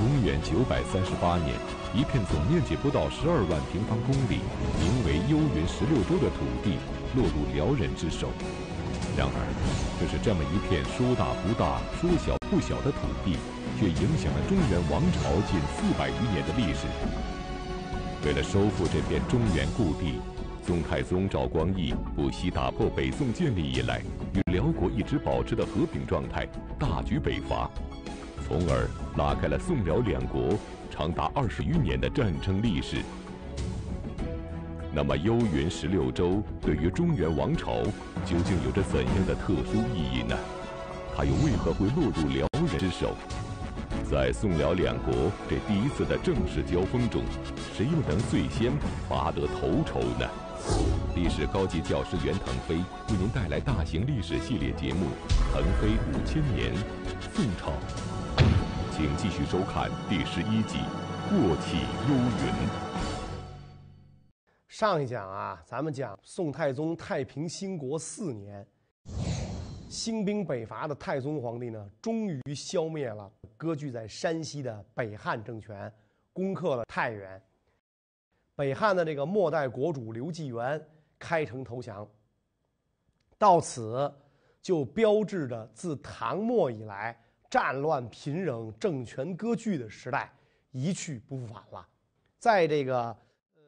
公元九百三十八年，一片总面积不到十二万平方公里、名为幽云十六州的土地落入辽人之手。然而，就是这么一片说大不大、说小不小的土地，却影响了中原王朝近四百余年的历史。为了收复这片中原故地，宋太宗赵光义不惜打破北宋建立以来与辽国一直保持的和平状态，大举北伐，从而拉开了宋辽两国长达二十余年的战争历史。那么，幽云十六州对于中原王朝究竟有着怎样的特殊意义呢？它又为何会落入辽人之手？在宋辽两国这第一次的正式交锋中，谁又能最先拔得头筹呢？历史高级教师袁腾飞为您带来大型历史系列节目《腾飞五千年·宋朝》，请继续收看第十一集《过气幽云》。上一讲啊，咱们讲宋太宗太平兴国四年，兴兵北伐的太宗皇帝呢，终于消灭了割据在山西的北汉政权，攻克了太原。北汉的这个末代国主刘继元开城投降，到此就标志着自唐末以来战乱频仍、政权割据的时代一去不复返了。在这个呃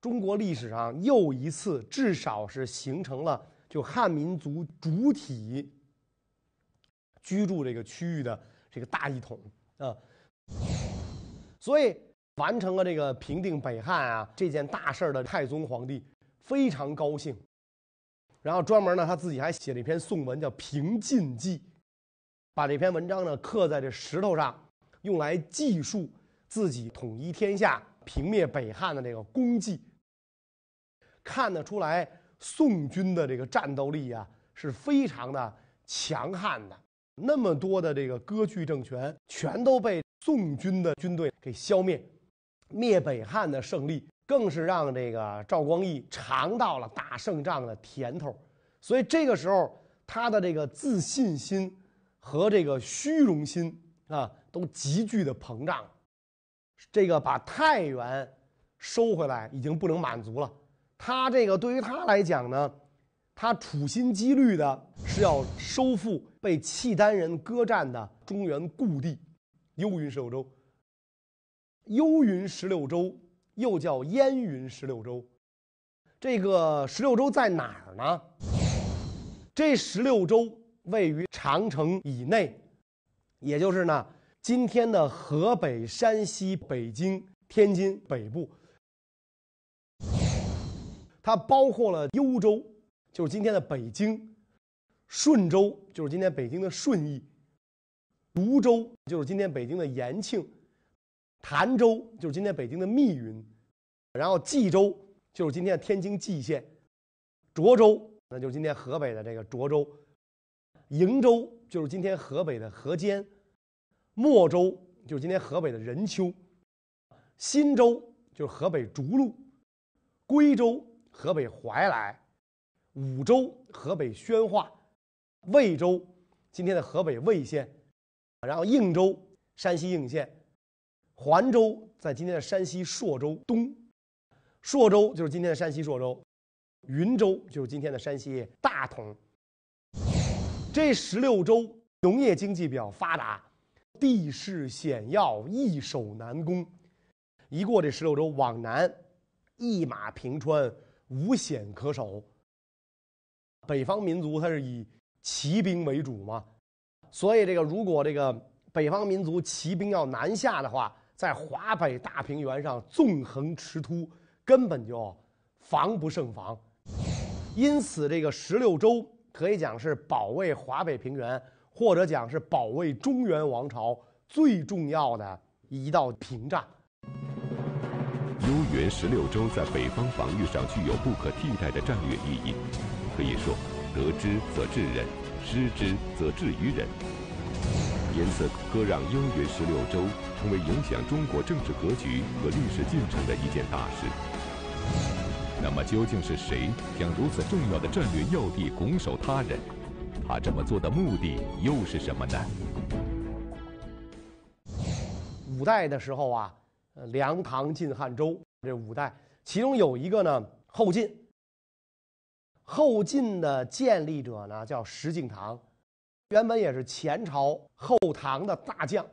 中国历史上又一次，至少是形成了就汉民族主体居住这个区域的这个大一统啊，所以。完成了这个平定北汉啊这件大事的太宗皇帝非常高兴，然后专门呢他自己还写了一篇颂文，叫《平晋记》，把这篇文章呢刻在这石头上，用来记述自己统一天下、平灭北汉的这个功绩。看得出来，宋军的这个战斗力啊是非常的强悍的，那么多的这个割据政权全都被宋军的军队给消灭。灭北汉的胜利，更是让这个赵光义尝到了打胜仗的甜头，所以这个时候他的这个自信心和这个虚荣心啊，都急剧的膨胀。这个把太原收回来已经不能满足了，他这个对于他来讲呢，他处心积虑的是要收复被契丹人割占的中原故地幽云十六州。幽云十六州又叫燕云十六州，这个十六州在哪儿呢？这十六州位于长城以内，也就是呢今天的河北、山西、北京、天津北部。它包括了幽州，就是今天的北京；顺州就是今天北京的顺义；泸州就是今天北京的延庆。潭州就是今天北京的密云，然后冀州就是今天的天津蓟县，涿州那就是今天河北的这个涿州，瀛州就是今天河北的河间，莫州就是今天河北的任丘，新州就是河北涿鹿，归州河北怀来，武州河北宣化，魏州今天的河北魏县，然后应州山西应县。环州在今天的山西朔州东，朔州就是今天的山西朔州，云州就是今天的山西大同。这十六州农业经济比较发达，地势险要，易守难攻。一过这十六州往南，一马平川，无险可守。北方民族它是以骑兵为主嘛，所以这个如果这个北方民族骑兵要南下的话，在华北大平原上纵横驰突，根本就防不胜防。因此，这个十六州可以讲是保卫华北平原，或者讲是保卫中原王朝最重要的一道屏障。幽云十六州在北方防御上具有不可替代的战略意义，可以说，得之则治人，失之则治于人。因此，割让幽云十六州成为影响中国政治格局和历史进程的一件大事。那么，究竟是谁将如此重要的战略要地拱手他人？他这么做的目的又是什么呢？五代的时候啊，呃，梁、唐、晋、汉、周这五代，其中有一个呢后晋。后晋的建立者呢叫石敬瑭，原本也是前朝后唐的大将。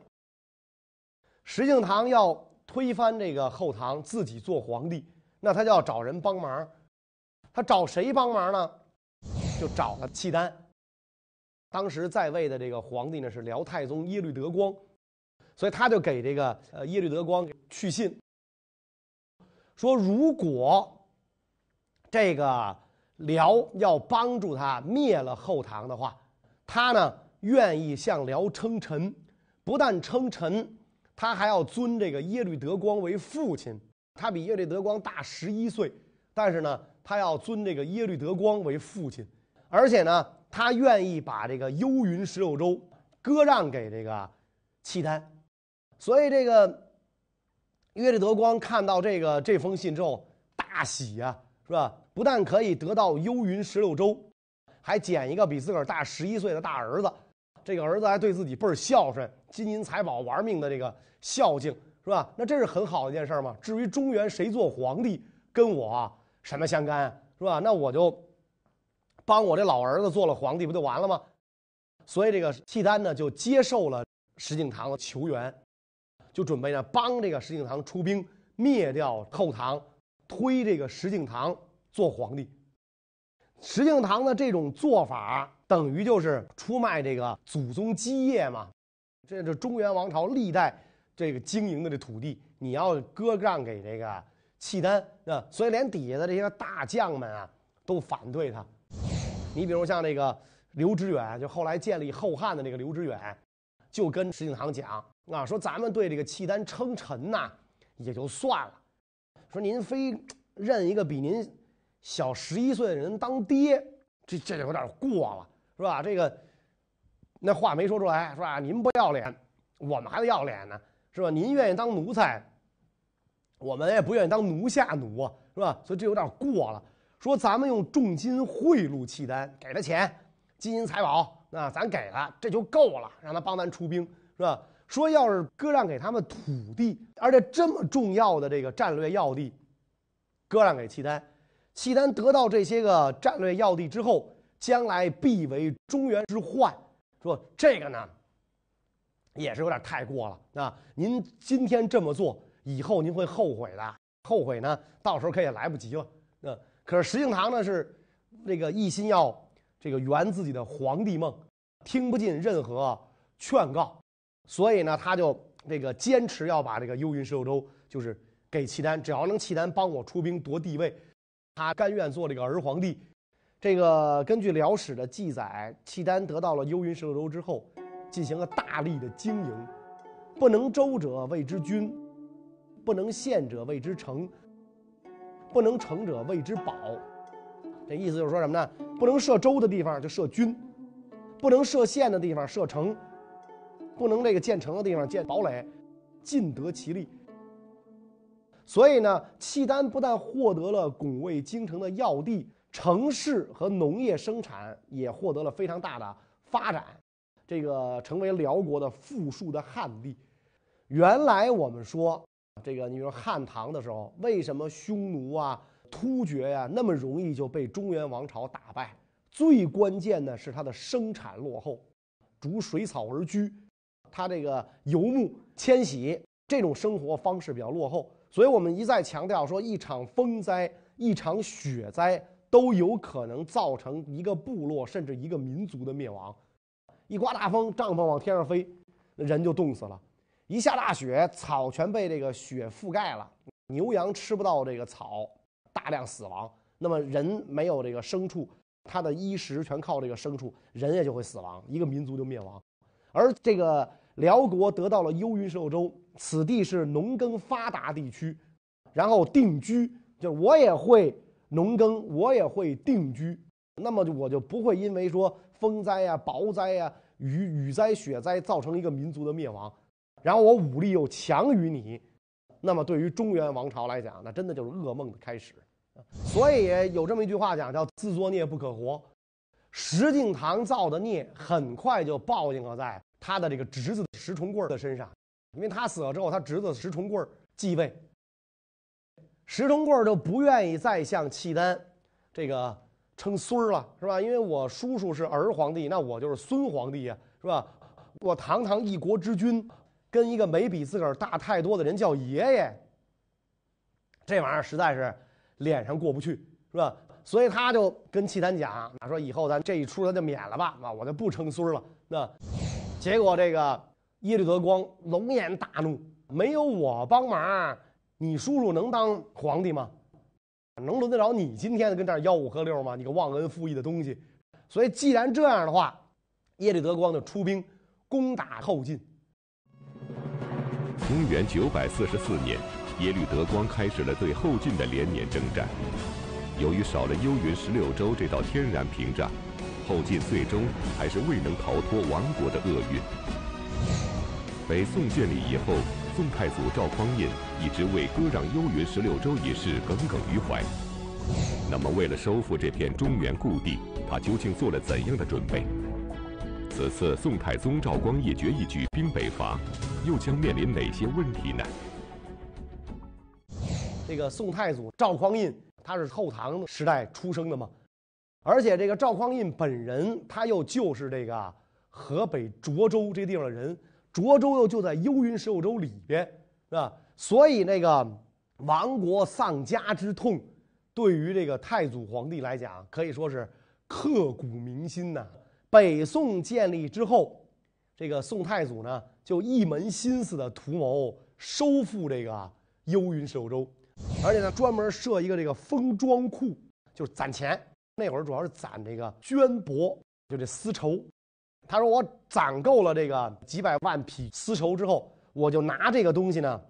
石敬瑭要推翻这个后唐，自己做皇帝，那他就要找人帮忙。他找谁帮忙呢？就找了契丹。当时在位的这个皇帝呢是辽太宗耶律德光，所以他就给这个呃耶律德光去信，说如果这个辽要帮助他灭了后唐的话，他呢愿意向辽称臣，不但称臣。他还要尊这个耶律德光为父亲，他比耶律德光大十一岁，但是呢，他要尊这个耶律德光为父亲，而且呢，他愿意把这个幽云十六州割让给这个契丹，所以这个耶律德光看到这个这封信之后大喜呀，是吧？不但可以得到幽云十六州，还捡一个比自个儿大十一岁的大儿子。这个儿子还对自己倍儿孝顺，金银财宝玩命的这个孝敬是吧？那这是很好的一件事儿吗？至于中原谁做皇帝，跟我什么相干是吧？那我就帮我这老儿子做了皇帝，不就完了吗？所以这个契丹呢就接受了石敬瑭的求援，就准备呢帮这个石敬瑭出兵灭掉后唐，推这个石敬瑭做皇帝。石敬瑭的这种做法。等于就是出卖这个祖宗基业嘛，这是中原王朝历代这个经营的这土地，你要割让给这个契丹啊，所以连底下的这些大将们啊都反对他。你比如像这个刘知远，就后来建立后汉的那个刘知远，就跟石敬瑭讲啊，说咱们对这个契丹称臣呐也就算了，说您非认一个比您小十一岁的人当爹，这这就有点过了。是吧？这个那话没说出来，是吧？您不要脸，我们还得要脸呢，是吧？您愿意当奴才，我们也不愿意当奴下奴啊，是吧？所以这有点过了。说咱们用重金贿赂契丹，给他钱、金银财宝，那咱给了，这就够了，让他帮咱出兵，是吧？说要是割让给他们土地，而且这么重要的这个战略要地，割让给契丹，契丹得到这些个战略要地之后。将来必为中原之患，说这个呢，也是有点太过了啊！您今天这么做，以后您会后悔的，后悔呢，到时候可也来不及了。那可是石敬瑭呢，是这个一心要这个圆自己的皇帝梦，听不进任何劝告，所以呢，他就这个坚持要把这个幽云十六州就是给契丹，只要能契丹帮我出兵夺地位，他甘愿做这个儿皇帝。这个根据辽史的记载，契丹得到了幽云十六州之后，进行了大力的经营。不能州者谓之郡，不能县者谓之城，不能城者谓之堡。这意思就是说什么呢？不能设州的地方就设郡，不能设县的地方设城，不能这个建城的地方建堡垒，尽得其利。所以呢，契丹不但获得了拱卫京城的要地。城市和农业生产也获得了非常大的发展，这个成为辽国的富庶的汉地。原来我们说，这个你说汉唐的时候，为什么匈奴啊、突厥呀那么容易就被中原王朝打败？最关键的是它的生产落后，逐水草而居，它这个游牧迁徙这种生活方式比较落后，所以我们一再强调说，一场风灾、一场雪灾。都有可能造成一个部落甚至一个民族的灭亡。一刮大风，帐篷往天上飞，人就冻死了；一下大雪，草全被这个雪覆盖了，牛羊吃不到这个草，大量死亡。那么人没有这个牲畜，他的衣食全靠这个牲畜，人也就会死亡，一个民族就灭亡。而这个辽国得到了幽云十六州，此地是农耕发达地区，然后定居，就是我也会。农耕我也会定居，那么我就不会因为说风灾呀、雹灾呀、雨雨灾、雪灾造成一个民族的灭亡，然后我武力又强于你，那么对于中原王朝来讲，那真的就是噩梦的开始。所以有这么一句话讲，叫自作孽不可活。石敬瑭造的孽，很快就报应了在他的这个侄子石重贵的身上。因为他死了之后，他侄子石重贵继位。石重贵就不愿意再向契丹这个称孙儿了，是吧？因为我叔叔是儿皇帝，那我就是孙皇帝呀，是吧？我堂堂一国之君，跟一个没比自个儿大太多的人叫爷爷，这玩意儿实在是脸上过不去，是吧？所以他就跟契丹讲，说以后咱这一出咱就免了吧，啊，我就不称孙了。那结果这个耶律德光龙颜大怒，没有我帮忙，你叔叔能当皇帝吗？能轮得着你今天跟这儿吆五喝六吗？你个忘恩负义的东西！所以既然这样的话，耶律德光就出兵攻打后晋。公元九百四十四年，耶律德光开始了对后晋的连年征战。由于少了幽云十六州这道天然屏障，后晋最终还是未能逃脱亡国的厄运。北宋建立以后，宋太祖赵匡胤一直为割让幽云十六州一事耿耿于怀。那么，为了收复这片中原故地，他究竟做了怎样的准备？此次宋太宗赵光义决意举兵北伐，又将面临哪些问题呢？这个宋太祖赵匡胤。他是后唐时代出生的嘛，而且这个赵匡胤本人他又就是这个河北涿州这地方的人，涿州又就在幽云十六州里边，是吧？所以那个亡国丧家之痛，对于这个太祖皇帝来讲，可以说是刻骨铭心呐。北宋建立之后，这个宋太祖呢，就一门心思的图谋收复这个幽云十六州。而且呢，专门设一个这个封装库，就是攒钱。那会儿主要是攒这个绢帛，就这丝绸。他说我攒够了这个几百万匹丝绸之后，我就拿这个东西呢，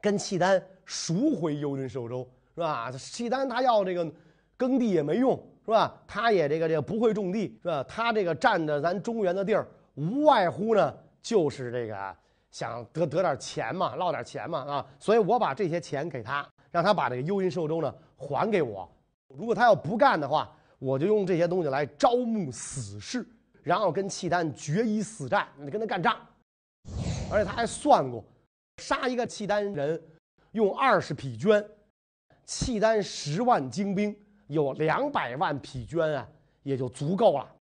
跟契丹赎回幽云十六州，是吧？契丹他要这个耕地也没用，是吧？他也这个这个不会种地，是吧？他这个占着咱中原的地儿，无外乎呢就是这个。想得得点钱嘛，捞点钱嘛啊！所以我把这些钱给他，让他把这个幽云寿州呢还给我。如果他要不干的话，我就用这些东西来招募死士，然后跟契丹决一死战，你跟他干仗。而且他还算过，杀一个契丹人用二十匹绢，契丹十万精兵有两百万匹绢啊，也就足够了。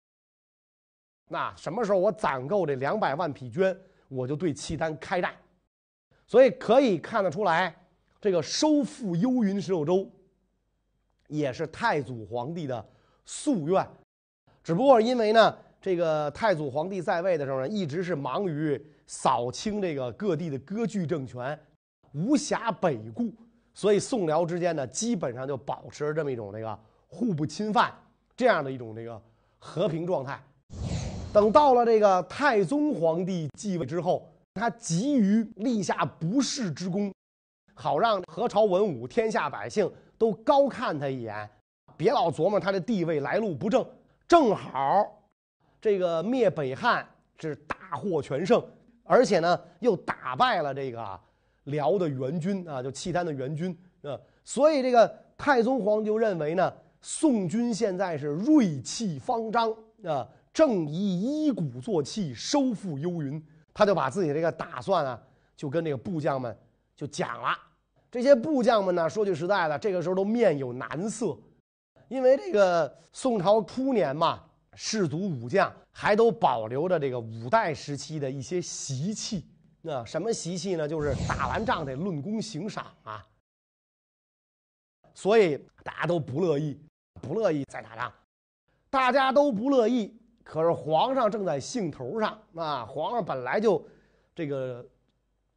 那什么时候我攒够这两百万匹绢？我就对契丹开战，所以可以看得出来，这个收复幽云十六州，也是太祖皇帝的夙愿。只不过因为呢，这个太祖皇帝在位的时候呢，一直是忙于扫清这个各地的割据政权，无暇北顾，所以宋辽之间呢，基本上就保持着这么一种这个互不侵犯这样的一种这个和平状态。等到了这个太宗皇帝继位之后，他急于立下不世之功，好让何朝文武、天下百姓都高看他一眼，别老琢磨他的地位来路不正。正好，这个灭北汉是大获全胜，而且呢又打败了这个辽的援军啊，就契丹的援军啊。所以这个太宗皇帝就认为呢，宋军现在是锐气方张啊。正以一鼓作气收复幽云，他就把自己这个打算啊，就跟这个部将们就讲了。这些部将们呢，说句实在的，这个时候都面有难色，因为这个宋朝初年嘛，士族武将还都保留着这个五代时期的一些习气。那什么习气呢？就是打完仗得论功行赏啊。所以大家都不乐意，不乐意再打仗，大家都不乐意。可是皇上正在兴头上啊！皇上本来就这个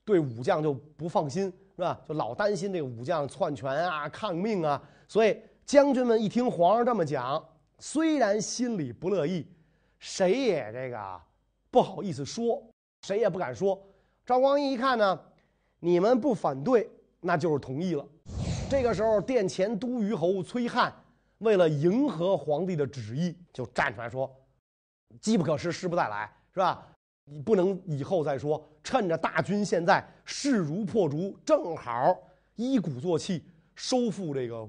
对武将就不放心，是吧？就老担心这个武将篡权啊、抗命啊。所以将军们一听皇上这么讲，虽然心里不乐意，谁也这个不好意思说，谁也不敢说。赵光义一看呢，你们不反对，那就是同意了。这个时候，殿前都虞侯崔翰为了迎合皇帝的旨意，就站出来说。机不可失，失不再来，是吧？你不能以后再说。趁着大军现在势如破竹，正好一鼓作气收复这个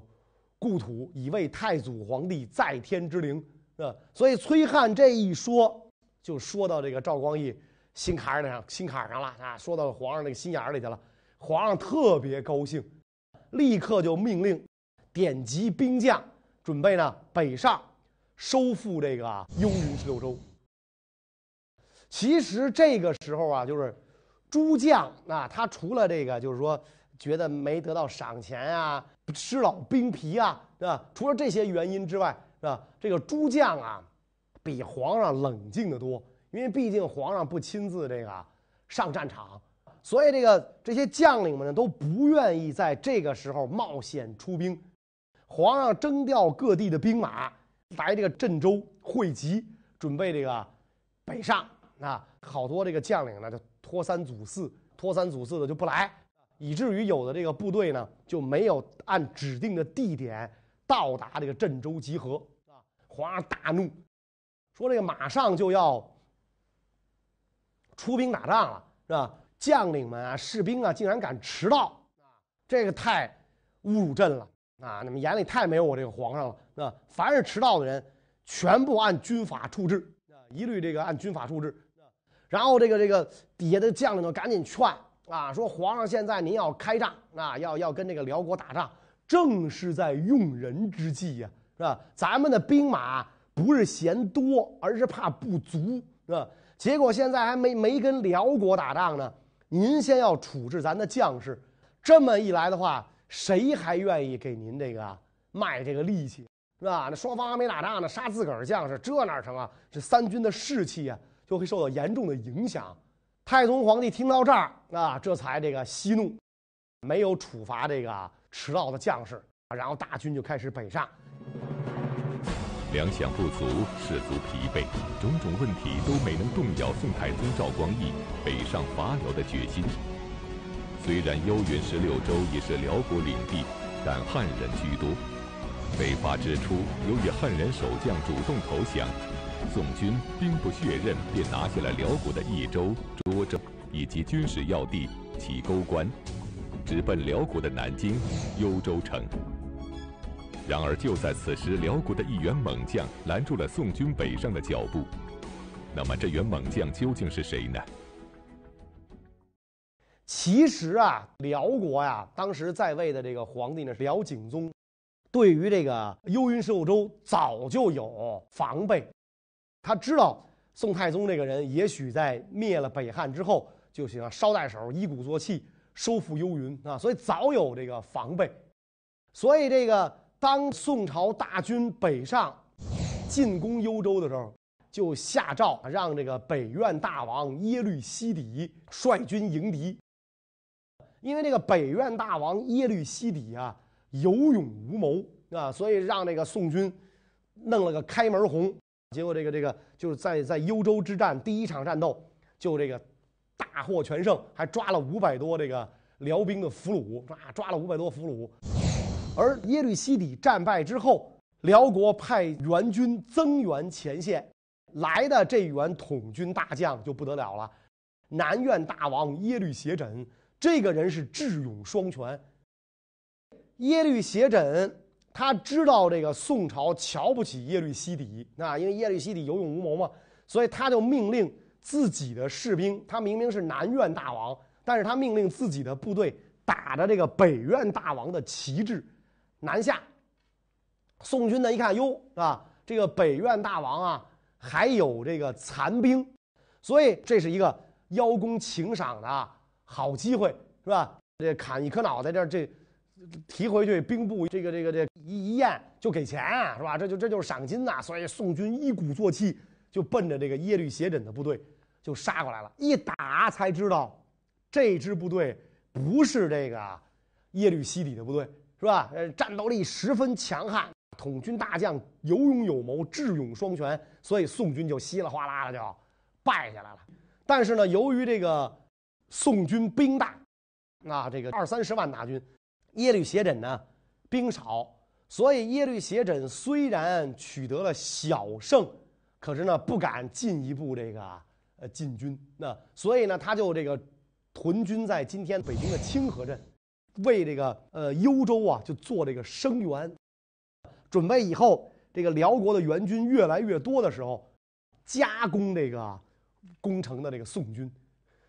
故土，以为太祖皇帝在天之灵，是吧？所以崔汉这一说，就说到这个赵光义心坎里上，心坎上了啊，说到皇上那个心眼里去了。皇上特别高兴，立刻就命令点集兵将，准备呢北上收复这个幽云十六州。其实这个时候啊，就是诸将啊，他除了这个，就是说觉得没得到赏钱啊，吃老兵皮啊，是吧？除了这些原因之外，是吧？这个诸将啊，比皇上冷静的多，因为毕竟皇上不亲自这个上战场，所以这个这些将领们呢都不愿意在这个时候冒险出兵。皇上征调各地的兵马来这个镇州汇集，准备这个北上。啊，好多这个将领呢，就拖三阻四，拖三阻四的就不来，以至于有的这个部队呢就没有按指定的地点到达这个镇州集合。啊，皇上大怒，说这个马上就要出兵打仗了，是吧？将领们啊，士兵啊，竟然敢迟到，啊这个太侮辱朕了啊！你们眼里太没有我这个皇上了，那？凡是迟到的人，全部按军法处置，一律这个按军法处置。然后这个这个底下的将领就赶紧劝啊，说皇上现在您要开仗啊，要要跟这个辽国打仗，正是在用人之际呀，是吧？咱们的兵马不是嫌多，而是怕不足，是吧？结果现在还没没跟辽国打仗呢，您先要处置咱的将士，这么一来的话，谁还愿意给您这个卖这个力气，是吧？那双方还没打仗呢，杀自个儿将士，这哪成啊？这三军的士气呀！就会受到严重的影响。太宗皇帝听到这儿啊，这才这个息怒，没有处罚这个迟到的将士。然后大军就开始北上。粮饷不足，士卒疲惫，种种问题都没能动摇宋太宗赵光义北上伐辽的决心。虽然幽云十六州已是辽国领地，但汉人居多。北伐之初，由于汉人守将主动投降。宋军兵不血刃，便拿下了辽国的益州、涿州以及军事要地齐沟关，直奔辽国的南京幽州城。然而，就在此时，辽国的一员猛将拦住了宋军北上的脚步。那么，这员猛将究竟是谁呢？其实啊，辽国呀，当时在位的这个皇帝呢是辽景宗，对于这个幽云十六州早就有防备。他知道宋太宗这个人也许在灭了北汉之后就喜欢捎带手一鼓作气收复幽云啊，所以早有这个防备。所以这个当宋朝大军北上进攻幽州的时候，就下诏让这个北院大王耶律西底率军迎敌。因为这个北院大王耶律西底啊有勇无谋啊，所以让这个宋军弄了个开门红。结果这个这个就是在在幽州之战第一场战斗，就这个大获全胜，还抓了五百多这个辽兵的俘虏，抓抓了五百多俘虏。而耶律西底战败之后，辽国派援军增援前线，来的这员统军大将就不得了了，南院大王耶律斜轸，这个人是智勇双全。耶律斜轸。他知道这个宋朝瞧不起耶律西底，啊，因为耶律西底有勇无谋嘛，所以他就命令自己的士兵，他明明是南院大王，但是他命令自己的部队打着这个北院大王的旗帜南下。宋军呢一看，哟，啊，这个北院大王啊还有这个残兵，所以这是一个邀功请赏的好机会，是吧？这砍一颗脑袋，这这。提回去兵部这个这个这一一验就给钱啊是吧？这就这就是赏金呐！所以宋军一鼓作气就奔着这个耶律斜轸的部队就杀过来了。一打才知道，这支部队不是这个耶律西底的部队是吧？呃，战斗力十分强悍，统军大将有勇有谋，智勇双全，所以宋军就稀里哗啦的就败下来了。但是呢，由于这个宋军兵大，啊，这个二三十万大军。耶律斜轸呢，兵少，所以耶律斜轸虽然取得了小胜，可是呢不敢进一步这个呃进军。那所以呢他就这个屯军在今天北京的清河镇，为这个呃幽州啊就做这个声援，准备以后这个辽国的援军越来越多的时候，加攻这个攻城的这个宋军。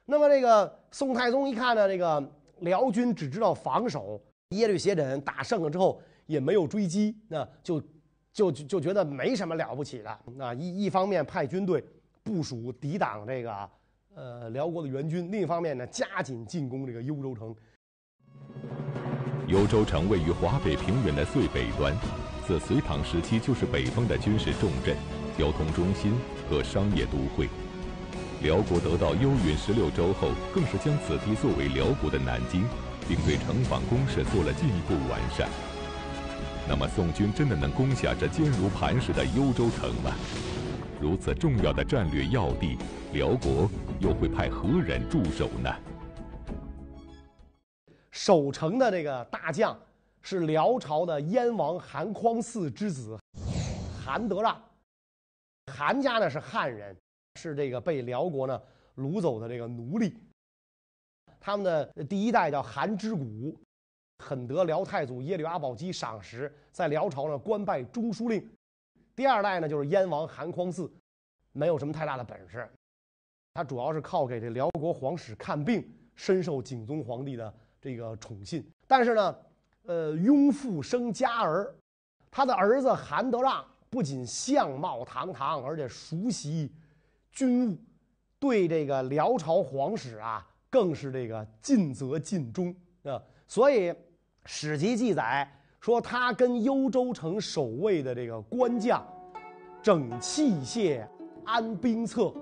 那么这个宋太宗一看呢，这个辽军只知道防守，耶律斜轸打胜了之后也没有追击，那就就就觉得没什么了不起的。那一一方面派军队部署抵挡这个呃辽国的援军，另一方面呢加紧进攻这个幽州城。幽州城位于华北平原的最北端，自隋唐时期就是北方的军事重镇、交通中心和商业都会。辽国得到幽云十六州后，更是将此地作为辽国的南京，并对城防工事做了进一步完善。那么，宋军真的能攻下这坚如磐石的幽州城吗？如此重要的战略要地，辽国又会派何人驻守呢？守城的这个大将是辽朝的燕王韩匡嗣之子韩德让，韩家呢是汉人。是这个被辽国呢掳走的这个奴隶，他们的第一代叫韩之谷，很得辽太祖耶律阿保机赏识，在辽朝呢官拜中书令。第二代呢就是燕王韩匡嗣，没有什么太大的本事，他主要是靠给这辽国皇室看病，深受景宗皇帝的这个宠信。但是呢，呃，拥父生佳儿，他的儿子韩德让不仅相貌堂堂，而且熟悉。军务对这个辽朝皇室啊，更是这个尽责尽忠啊。所以史籍记载说，他跟幽州城守卫的这个官将，整器械，安兵策，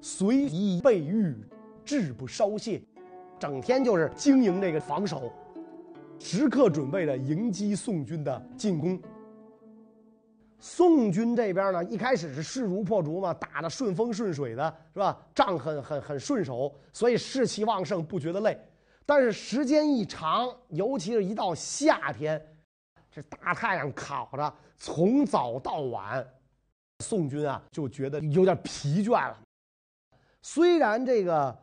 随仪备御，志不稍懈，整天就是经营这个防守，时刻准备着迎击宋军的进攻。宋军这边呢，一开始是势如破竹嘛，打的顺风顺水的，是吧？仗很很很顺手，所以士气旺盛，不觉得累。但是时间一长，尤其是一到夏天，这大太阳烤着，从早到晚，宋军啊就觉得有点疲倦了。虽然这个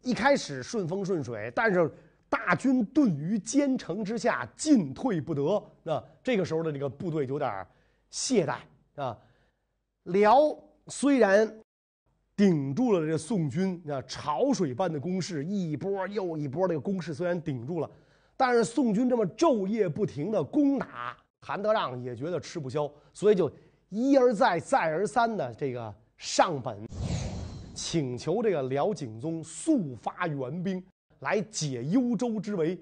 一开始顺风顺水，但是大军顿于坚城之下，进退不得。那这个时候的这个部队有点。懈怠啊！辽虽然顶住了这宋军啊潮水般的攻势，一波又一波这个攻势虽然顶住了，但是宋军这么昼夜不停的攻打，韩德让也觉得吃不消，所以就一而再再而三的这个上本，请求这个辽景宗速发援兵来解幽州之围。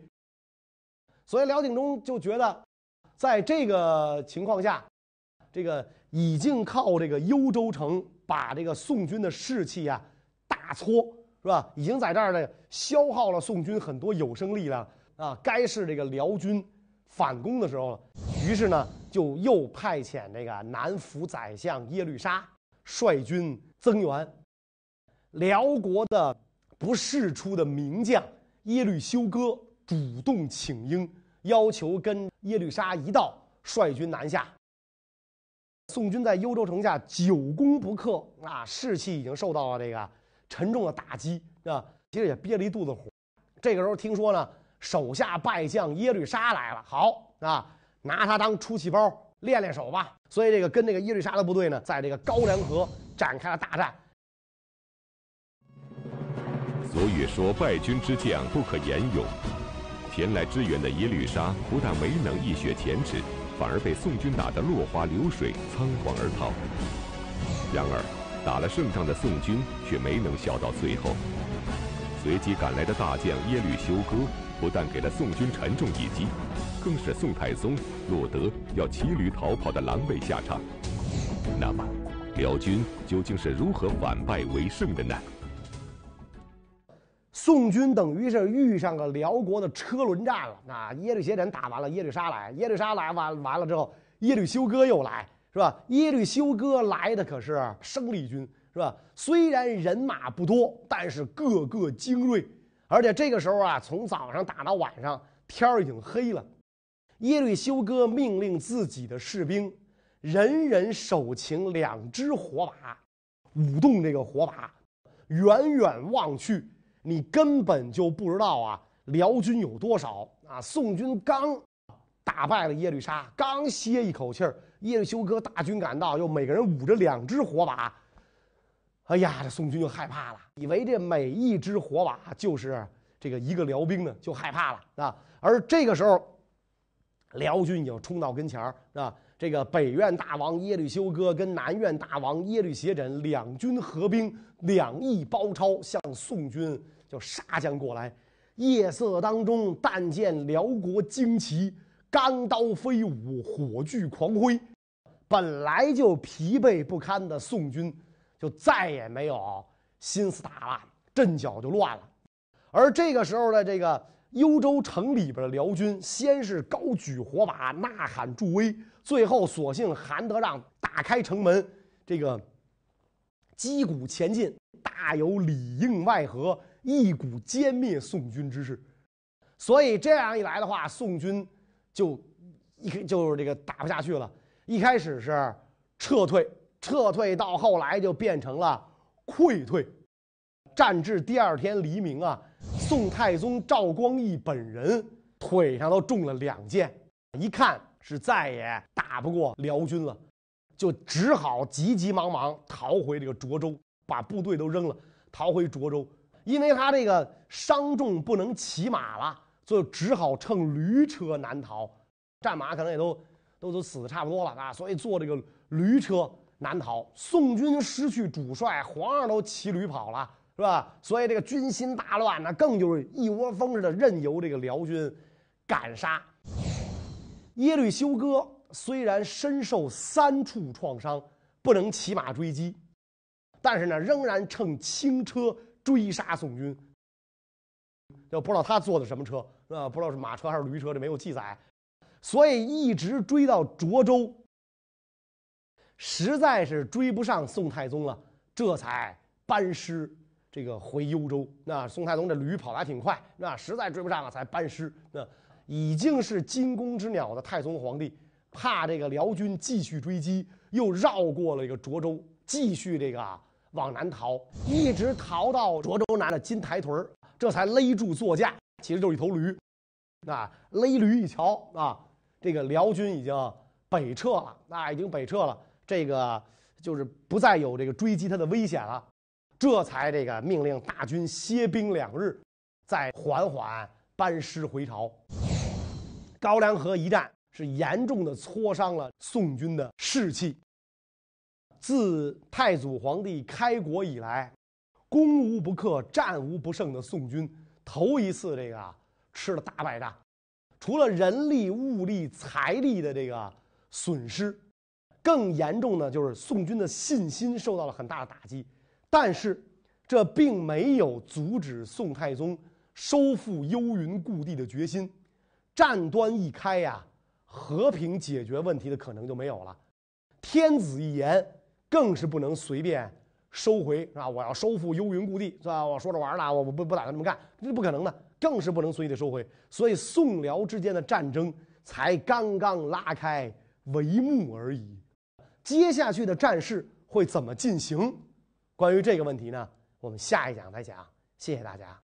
所以辽景宗就觉得，在这个情况下。这个已经靠这个幽州城把这个宋军的士气啊大挫，是吧？已经在这儿呢消耗了宋军很多有生力量啊。该是这个辽军反攻的时候了，于是呢就又派遣这个南府宰相耶律沙率军增援。辽国的不世出的名将耶律休哥主动请缨，要求跟耶律沙一道率军南下。宋军在幽州城下久攻不克啊，士气已经受到了这个沉重的打击啊，其实也憋了一肚子火。这个时候听说呢，手下败将耶律沙来了，好啊，拿他当出气包练练手吧。所以这个跟这个耶律沙的部队呢，在这个高梁河展开了大战。所以说，败军之将不可言勇。前来支援的耶律沙不但没能一雪前耻。反而被宋军打得落花流水，仓皇而逃。然而，打了胜仗的宋军却没能笑到最后。随即赶来的大将耶律休哥，不但给了宋军沉重一击，更使宋太宗落得要骑驴逃跑的狼狈下场。那么，辽军究竟是如何反败为胜的呢？宋军等于是遇上了辽国的车轮战了。那耶律斜轸打完了，耶律沙来，耶律沙来完完了之后，耶律休哥又来，是吧？耶律休哥来的可是生力军，是吧？虽然人马不多，但是个个精锐。而且这个时候啊，从早上打到晚上，天儿已经黑了。耶律休哥命令自己的士兵，人人手擎两只火把，舞动这个火把，远远望去。你根本就不知道啊，辽军有多少啊？宋军刚打败了耶律沙，刚歇一口气儿，耶律休哥大军赶到，又每个人捂着两只火把，哎呀，这宋军就害怕了，以为这每一只火把就是这个一个辽兵呢，就害怕了啊。而这个时候，辽军已经冲到跟前儿啊。这个北院大王耶律休哥跟南院大王耶律斜轸两军合兵，两翼包抄，向宋军就杀将过来。夜色当中，但见辽国旌旗，钢刀飞舞，火炬狂挥。本来就疲惫不堪的宋军，就再也没有心思打了，阵脚就乱了。而这个时候的这个幽州城里边的辽军，先是高举火把，呐喊助威。最后，索性韩德让打开城门，这个击鼓前进，大有里应外合、一鼓歼灭宋军之势。所以这样一来的话，宋军就一就是这个打不下去了。一开始是撤退，撤退到后来就变成了溃退。战至第二天黎明啊，宋太宗赵光义本人腿上都中了两箭，一看。是再也打不过辽军了，就只好急急忙忙逃回这个涿州，把部队都扔了，逃回涿州。因为他这个伤重不能骑马了，就只好乘驴车南逃。战马可能也都都都死的差不多了啊，所以坐这个驴车南逃。宋军失去主帅，皇上都骑驴跑了，是吧？所以这个军心大乱，那更就是一窝蜂似的任由这个辽军赶杀。耶律休哥虽然身受三处创伤，不能骑马追击，但是呢，仍然乘轻车追杀宋军。就不知道他坐的什么车，啊？不知道是马车还是驴车，这没有记载。所以一直追到涿州，实在是追不上宋太宗了，这才班师这个回幽州。那宋太宗这驴跑的还挺快，那实在追不上了，才班师。那。已经是惊弓之鸟的太宗皇帝，怕这个辽军继续追击，又绕过了这个涿州，继续这个往南逃，一直逃到涿州南的金台屯这才勒住座驾，其实就是一头驴。啊，勒驴一瞧啊，这个辽军已经北撤了，啊，已经北撤了，这个就是不再有这个追击他的危险了，这才这个命令大军歇兵两日，再缓缓班师回朝。高梁河一战是严重的挫伤了宋军的士气。自太祖皇帝开国以来，攻无不克、战无不胜的宋军，头一次这个吃了大败仗。除了人力、物力、财力的这个损失，更严重的就是宋军的信心受到了很大的打击。但是，这并没有阻止宋太宗收复幽云故地的决心。战端一开呀，和平解决问题的可能就没有了。天子一言，更是不能随便收回，是吧？我要收复幽云故地，是吧？我说着玩呢，我不不打算这么干，这是不可能的，更是不能随意的收回。所以宋辽之间的战争才刚刚拉开帷幕而已。接下去的战事会怎么进行？关于这个问题呢，我们下一讲再讲。谢谢大家。